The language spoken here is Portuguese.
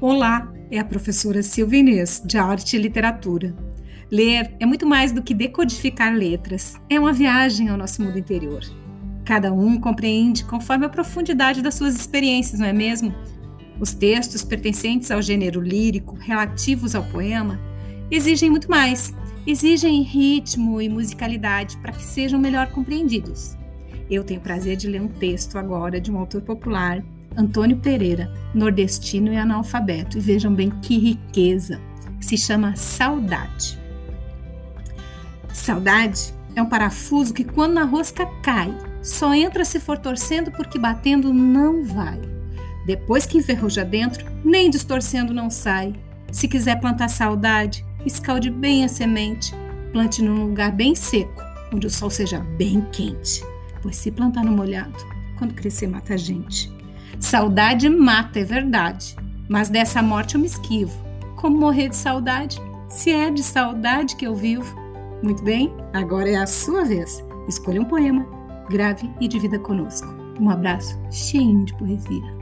Olá, é a professora Silvia Inês, de Arte e Literatura. Ler é muito mais do que decodificar letras, é uma viagem ao nosso mundo interior. Cada um compreende conforme a profundidade das suas experiências, não é mesmo? Os textos pertencentes ao gênero lírico, relativos ao poema, exigem muito mais, exigem ritmo e musicalidade para que sejam melhor compreendidos. Eu tenho prazer de ler um texto agora de um autor popular Antônio Pereira, nordestino e analfabeto. E vejam bem que riqueza. Se chama saudade. Saudade é um parafuso que, quando na rosca cai, só entra se for torcendo, porque batendo não vai. Depois que enferruja dentro, nem distorcendo não sai. Se quiser plantar saudade, escalde bem a semente, plante num lugar bem seco, onde o sol seja bem quente. Pois se plantar no molhado, quando crescer mata a gente. Saudade mata, é verdade, mas dessa morte eu me esquivo. Como morrer de saudade? Se é de saudade que eu vivo. Muito bem, agora é a sua vez. Escolha um poema, grave e divida conosco. Um abraço cheio de poesia.